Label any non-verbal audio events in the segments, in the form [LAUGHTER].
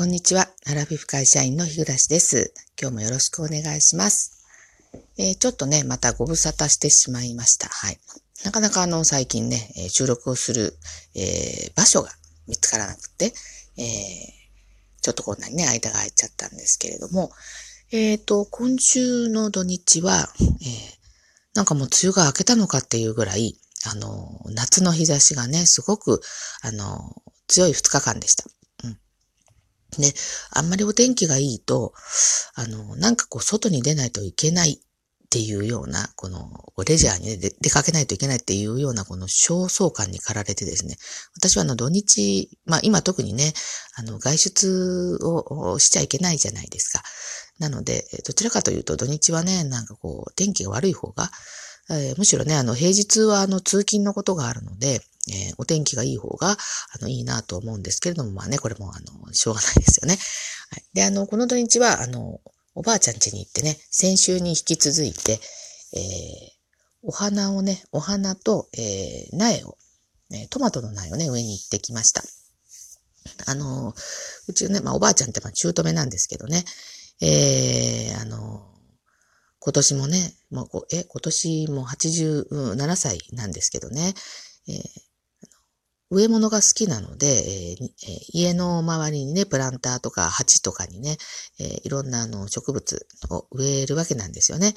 こんにちは。アラフィフ会社員の日暮です。今日もよろしくお願いします。えー、ちょっとね、またご無沙汰してしまいました。はい。なかなかあの、最近ね、収録をする、えー、場所が見つからなくて、え、ちょっとこんなにね、間が空いちゃったんですけれども、えっ、ー、と、今週の土日は、え、なんかもう梅雨が明けたのかっていうぐらい、あの、夏の日差しがね、すごく、あの、強い2日間でした。ね、あんまりお天気がいいと、あの、なんかこう、外に出ないといけないっていうような、この、レジャーに、ね、出かけないといけないっていうような、この焦燥感に駆られてですね、私はあの土日、まあ今特にね、あの外出をしちゃいけないじゃないですか。なので、どちらかというと土日はね、なんかこう、天気が悪い方が、えー、むしろね、あの平日はあの通勤のことがあるので、えー、お天気がいい方が、あの、いいなと思うんですけれども、まあね、これも、あの、しょうがないですよね。はい。で、あの、この土日は、あの、おばあちゃん家に行ってね、先週に引き続いて、えー、お花をね、お花と、えー、苗を、ね、トマトの苗をね、上に行ってきました。あの、うちのね、まあ、おばあちゃんってまあ中止めなんですけどね、えー、あの、今年もね、もう、え、今年も87歳なんですけどね、えー、植え物が好きなので、えー、家の周りにね、プランターとか鉢とかにね、えー、いろんなあの植物を植えるわけなんですよね。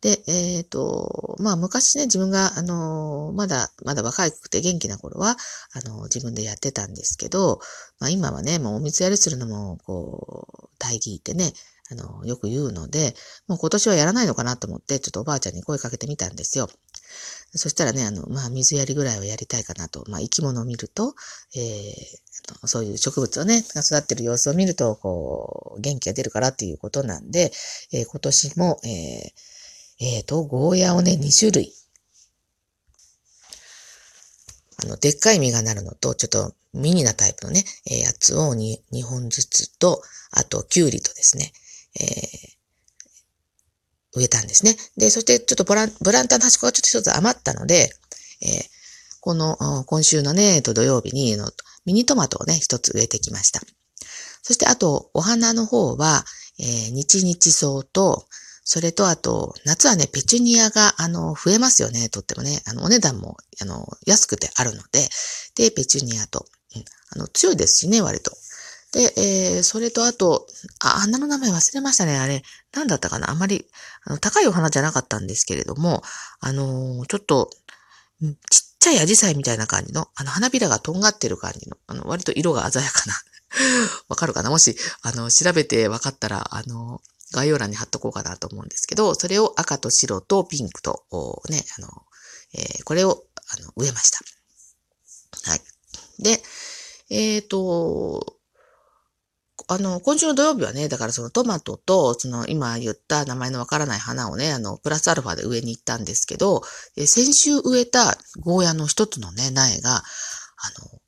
で、えっ、ー、と、まあ昔ね、自分が、あの、まだ、まだ若くて元気な頃は、あの、自分でやってたんですけど、まあ今はね、もうお水やりするのも、こう、大義ってね、あの、よく言うので、もう今年はやらないのかなと思って、ちょっとおばあちゃんに声かけてみたんですよ。そしたらね、あの、まあ、水やりぐらいはやりたいかなと。まあ、生き物を見ると、えー、そういう植物をね、育ってる様子を見ると、こう、元気が出るからっていうことなんで、えー、今年も、えー、えー、と、ゴーヤをね、2種類。あの、でっかい実がなるのと、ちょっとミニなタイプのね、え、やつを 2, 2本ずつと、あと、キュウリとですね、えー、植えたんですね。で、そしてちょっとブランブランタの端っこがちょっと一つ余ったので、えー、この、今週のね、土曜日にのミニトマトをね、一つ植えてきました。そしてあと、お花の方は、えー、日々草と、それとあと、夏はね、ペチュニアが、あの、増えますよね、とってもね。あの、お値段も、あの、安くてあるので、で、ペチュニアと、うん、あの、強いですしね、割と。で、えー、それとあと、あ、花の名前忘れましたね。あれ、なんだったかなあんまり、あの、高いお花じゃなかったんですけれども、あのー、ちょっと、ちっちゃいアジサイみたいな感じの、あの、花びらがとんがってる感じの、あの、割と色が鮮やかな。[LAUGHS] わかるかなもし、あの、調べてわかったら、あの、概要欄に貼っとこうかなと思うんですけど、それを赤と白とピンクと、ね、あの、えー、これを、あの、植えました。はい。で、えっ、ー、と、あの、今週の土曜日はね、だからそのトマトと、その今言った名前のわからない花をね、あの、プラスアルファで上に行ったんですけど、え先週植えたゴーヤの一つのね、苗が、あの、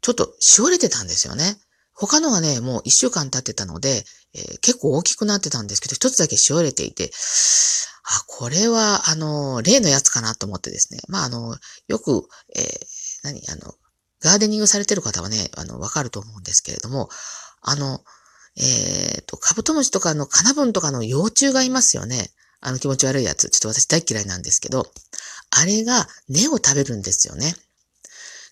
ちょっとしおれてたんですよね。他のはね、もう一週間経ってたので、えー、結構大きくなってたんですけど、一つだけしおれていて、あ、これは、あの、例のやつかなと思ってですね。まあ、あの、よく、えー、何、あの、ガーデニングされてる方はね、あの、わかると思うんですけれども、あの、えっ、ー、と、カブトムシとかのカナブンとかの幼虫がいますよね。あの気持ち悪いやつ。ちょっと私大嫌いなんですけど、あれが根を食べるんですよね。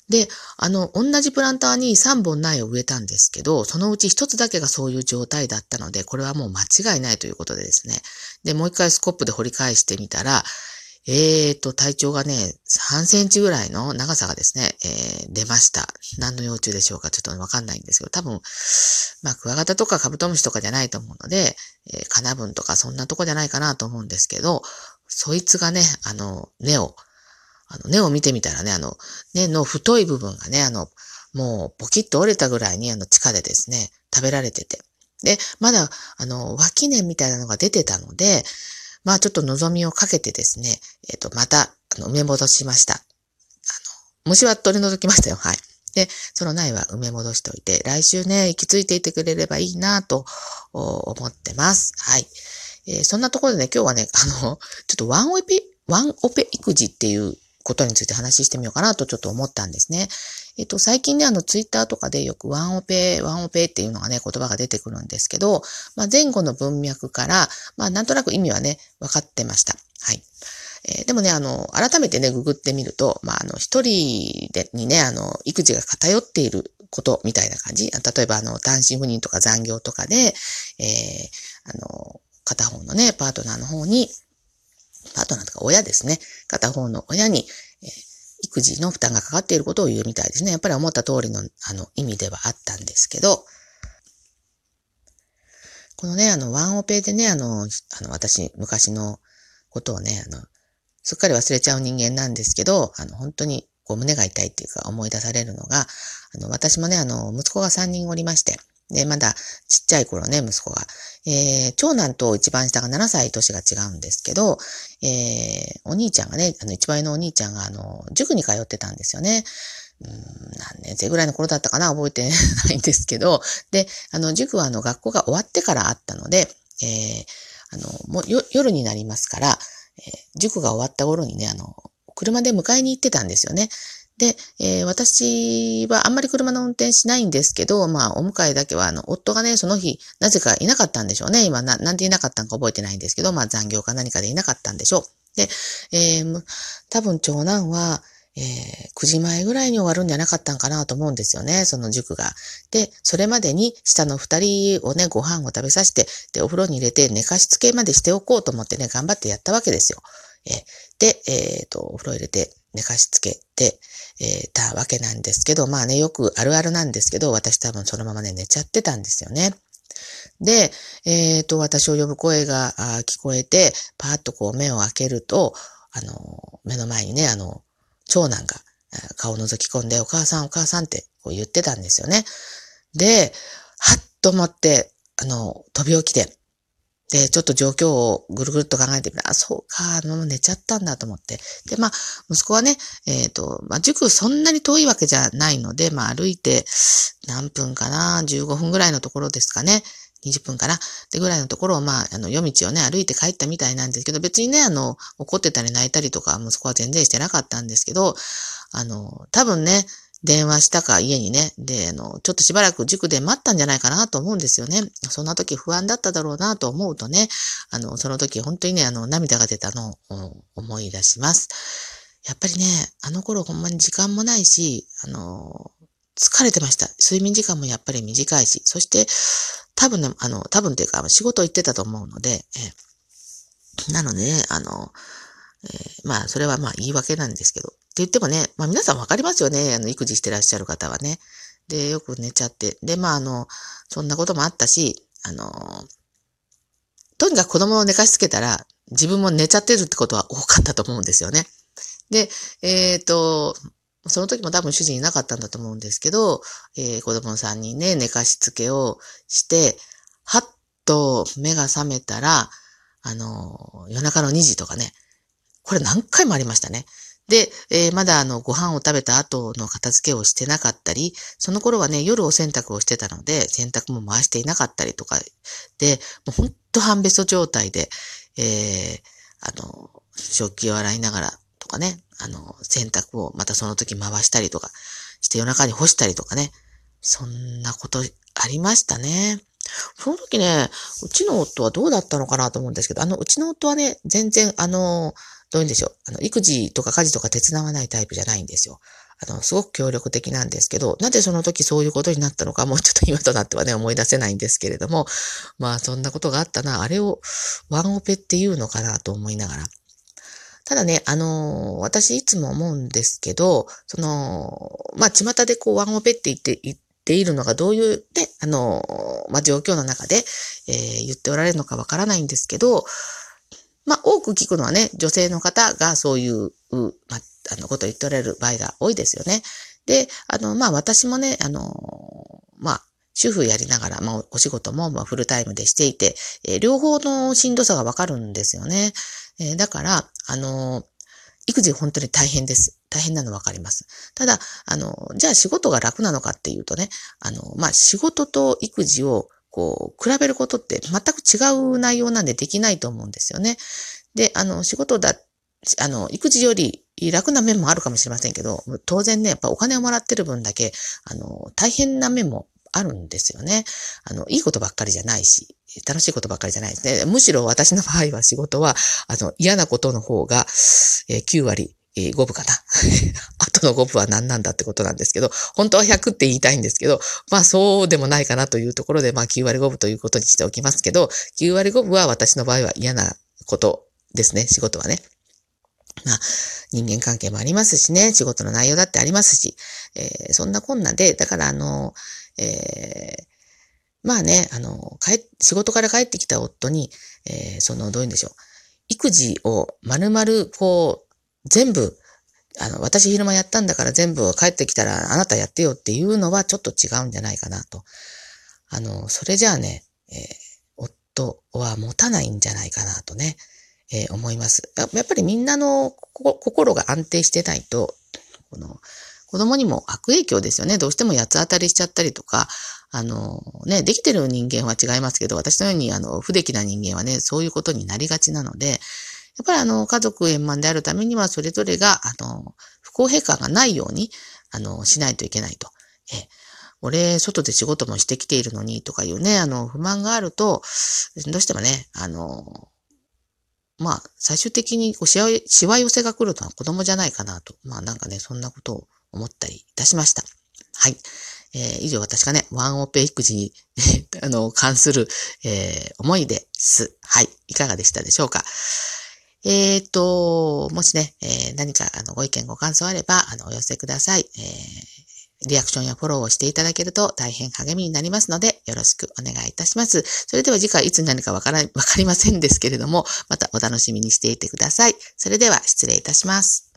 で、あの、同じプランターに3本苗を植えたんですけど、そのうち1つだけがそういう状態だったので、これはもう間違いないということでですね。で、もう一回スコップで掘り返してみたら、えーと、体長がね、3センチぐらいの長さがですね、えー、出ました。何の幼虫でしょうか？ちょっとわかんないんですけど、多分、まあ、クワガタとかカブトムシとかじゃないと思うので、えー、カナブンとかそんなとこじゃないかなと思うんですけど、そいつがね、あの、根を、あの、根を見てみたらね、あの、根の太い部分がね、あの、もう、ポキッと折れたぐらいに、あの、地下でですね、食べられてて。で、まだ、あの、脇根みたいなのが出てたので、まあちょっと望みをかけてですね、えっ、ー、と、また、あの、埋め戻しました。あの、虫は取り除きましたよ。はい。で、その苗は埋め戻しておいて、来週ね、行き着いていてくれればいいなと思ってます。はい。えー、そんなところでね、今日はね、あの、ちょっとワンオペ、ワンオペ育児っていうことについて話してみようかなとちょっと思ったんですね。えっと、最近ね、あの、ツイッターとかでよくワンオペ、ワンオペっていうのがね、言葉が出てくるんですけど、まあ、前後の文脈から、まあ、なんとなく意味はね、分かってました。はい。えー、でもね、あの、改めてね、ググってみると、まあ、あの、一人でにね、あの、育児が偏っていることみたいな感じ。例えば、あの、単身赴任とか残業とかで、えー、あの、片方のね、パートナーの方に、パートナーとか親ですね。片方の親に、えー、育児の負担がかかっていることを言うみたいですね。やっぱり思った通りの、あの、意味ではあったんですけど、このね、あの、ワンオペでね、あの、あの、私、昔のことをね、あの、すっかり忘れちゃう人間なんですけど、あの、本当に、こう、胸が痛いっていうか思い出されるのが、あの、私もね、あの、息子が3人おりまして、で、まだちっちゃい頃ね、息子が。えー、長男と一番下が7歳年が違うんですけど、えー、お兄ちゃんがね、あの、一番上のお兄ちゃんが、あの、塾に通ってたんですよね。うん、何年生ぐらいの頃だったかな覚えてないんですけど、で、あの、塾はあの、学校が終わってからあったので、えー、あの、もう夜になりますから、えー、塾が終わった頃にね、あの、車で迎えに行ってたんですよね。で、えー、私はあんまり車の運転しないんですけど、まあ、お迎えだけは、あの、夫がね、その日、なぜかいなかったんでしょうね。今、な、なんでいなかったのか覚えてないんですけど、まあ、残業か何かでいなかったんでしょう。で、えー、多分長男は、えー、9時前ぐらいに終わるんじゃなかったんかなと思うんですよね、その塾が。で、それまでに下の二人をね、ご飯を食べさせて、で、お風呂に入れて寝かしつけまでしておこうと思ってね、頑張ってやったわけですよ。えー、で、えっ、ー、と、お風呂入れて寝かしつけて、えー、たわけなんですけど、まあね、よくあるあるなんですけど、私多分そのままね、寝ちゃってたんですよね。で、えっ、ー、と、私を呼ぶ声が聞こえて、パーッとこう目を開けると、あの、目の前にね、あの、長男が顔を覗き込んで、お母さんお母さんってこう言ってたんですよね。で、はっと思って、あの、飛び起きて、で、ちょっと状況をぐるぐるっと考えてみたら、あ、そうか、もう寝ちゃったんだと思って。で、まあ、息子はね、えっ、ー、と、まあ、塾そんなに遠いわけじゃないので、まあ、歩いて何分かな、15分ぐらいのところですかね。20分かな。で、ぐらいのところを、まあ、あの、夜道をね、歩いて帰ったみたいなんですけど、別にね、あの、怒ってたり泣いたりとか、息子は全然してなかったんですけど、あの、多分ね、電話したか家にね、で、あの、ちょっとしばらく塾で待ったんじゃないかなと思うんですよね。そんな時不安だっただろうなと思うとね、あの、その時本当にね、あの、涙が出たのを思い出します。やっぱりね、あの頃ほんまに時間もないし、あの、疲れてました。睡眠時間もやっぱり短いし、そして、多分ね、あの、多分っていうか、仕事行ってたと思うので、えなのでね、あの、えー、まあ、それはまあ言い訳なんですけど。って言ってもね、まあ皆さんわかりますよね。あの、育児してらっしゃる方はね。で、よく寝ちゃって。で、まああの、そんなこともあったし、あの、とにかく子供を寝かしつけたら、自分も寝ちゃってるってことは多かったと思うんですよね。で、えっ、ー、と、その時も多分主人いなかったんだと思うんですけど、えー、子供さんにね、寝かしつけをして、はっと目が覚めたら、あの、夜中の2時とかね、これ何回もありましたね。で、えー、まだあの、ご飯を食べた後の片付けをしてなかったり、その頃はね、夜お洗濯をしてたので、洗濯も回していなかったりとかで、もうほんと半ベスト状態で、えー、あの、食器を洗いながらかね、あの、洗濯をまたその時回したりとかして夜中に干したりとかね、そんなことありましたね。その時ね、うちの夫はどうだったのかなと思うんですけど、あの、うちの夫はね、全然、あの、どういうんでしょう。あの、育児とか家事とか手伝わないタイプじゃないんですよ。あの、すごく協力的なんですけど、なぜその時そういうことになったのか、もうちょっと今となってはね、思い出せないんですけれども、まあ、そんなことがあったな。あれをワンオペっていうのかなと思いながら。ただね、あのー、私いつも思うんですけど、その、まあ、巷でこうワンオペって言って、言っているのがどういうね、あのー、まあ、状況の中で、えー、言っておられるのかわからないんですけど、まあ、多く聞くのはね、女性の方がそういう、まあ、あの、ことを言っておられる場合が多いですよね。で、あの、まあ、私もね、あの、まあ、主婦やりながら、まあ、お仕事も、まあ、フルタイムでしていて、えー、両方のしんどさがわかるんですよね。えー、だから、あの、育児本当に大変です。大変なのわかります。ただ、あの、じゃあ仕事が楽なのかっていうとね、あの、まあ、仕事と育児をこう、比べることって全く違う内容なんでできないと思うんですよね。で、あの、仕事だあの、育児より楽な面もあるかもしれませんけど、当然ね、やっぱお金をもらってる分だけ、あの、大変な面もあるんですよね。あの、いいことばっかりじゃないし、楽しいことばっかりじゃないですね。むしろ私の場合は仕事は、あの、嫌なことの方が、えー、9割、えー、5分かな。[LAUGHS] あとの5分は何なんだってことなんですけど、本当は100って言いたいんですけど、まあそうでもないかなというところで、まあ9割5分ということにしておきますけど、9割5分は私の場合は嫌なことですね、仕事はね。まあ、人間関係もありますしね、仕事の内容だってありますし、えー、そんなこんなで、だからあの、えー、まあね、あの、帰、仕事から帰ってきた夫に、えー、その、どういうんでしょう。育児を丸々、こう、全部、あの、私昼間やったんだから全部帰ってきたらあなたやってよっていうのはちょっと違うんじゃないかなと。あの、それじゃあね、えー、夫は持たないんじゃないかなとね、えー、思います。やっぱりみんなの心が安定してないと、この、子供にも悪影響ですよね。どうしても八つ当たりしちゃったりとか、あの、ね、できてる人間は違いますけど、私のように、あの、不出来な人間はね、そういうことになりがちなので、やっぱりあの、家族円満であるためには、それぞれが、あの、不公平感がないように、あの、しないといけないと。え、俺、外で仕事もしてきているのに、とかいうね、あの、不満があると、どうしてもね、あの、まあ、最終的にこうしわ、しわ寄せが来るのは子供じゃないかなと。まあなんかね、そんなことを思ったりいたしました。はい。えー、以上私がね、ワンオペ育児に [LAUGHS] あの、関する、えー、思いです。はい。いかがでしたでしょうか。えっ、ー、と、もしね、えー、何かあのご意見ご感想あれば、あの、お寄せください。えー、リアクションやフォローをしていただけると大変励みになりますので、よろしくお願いいたします。それでは次回いつになるかわから、わかりませんですけれども、またお楽しみにしていてください。それでは失礼いたします。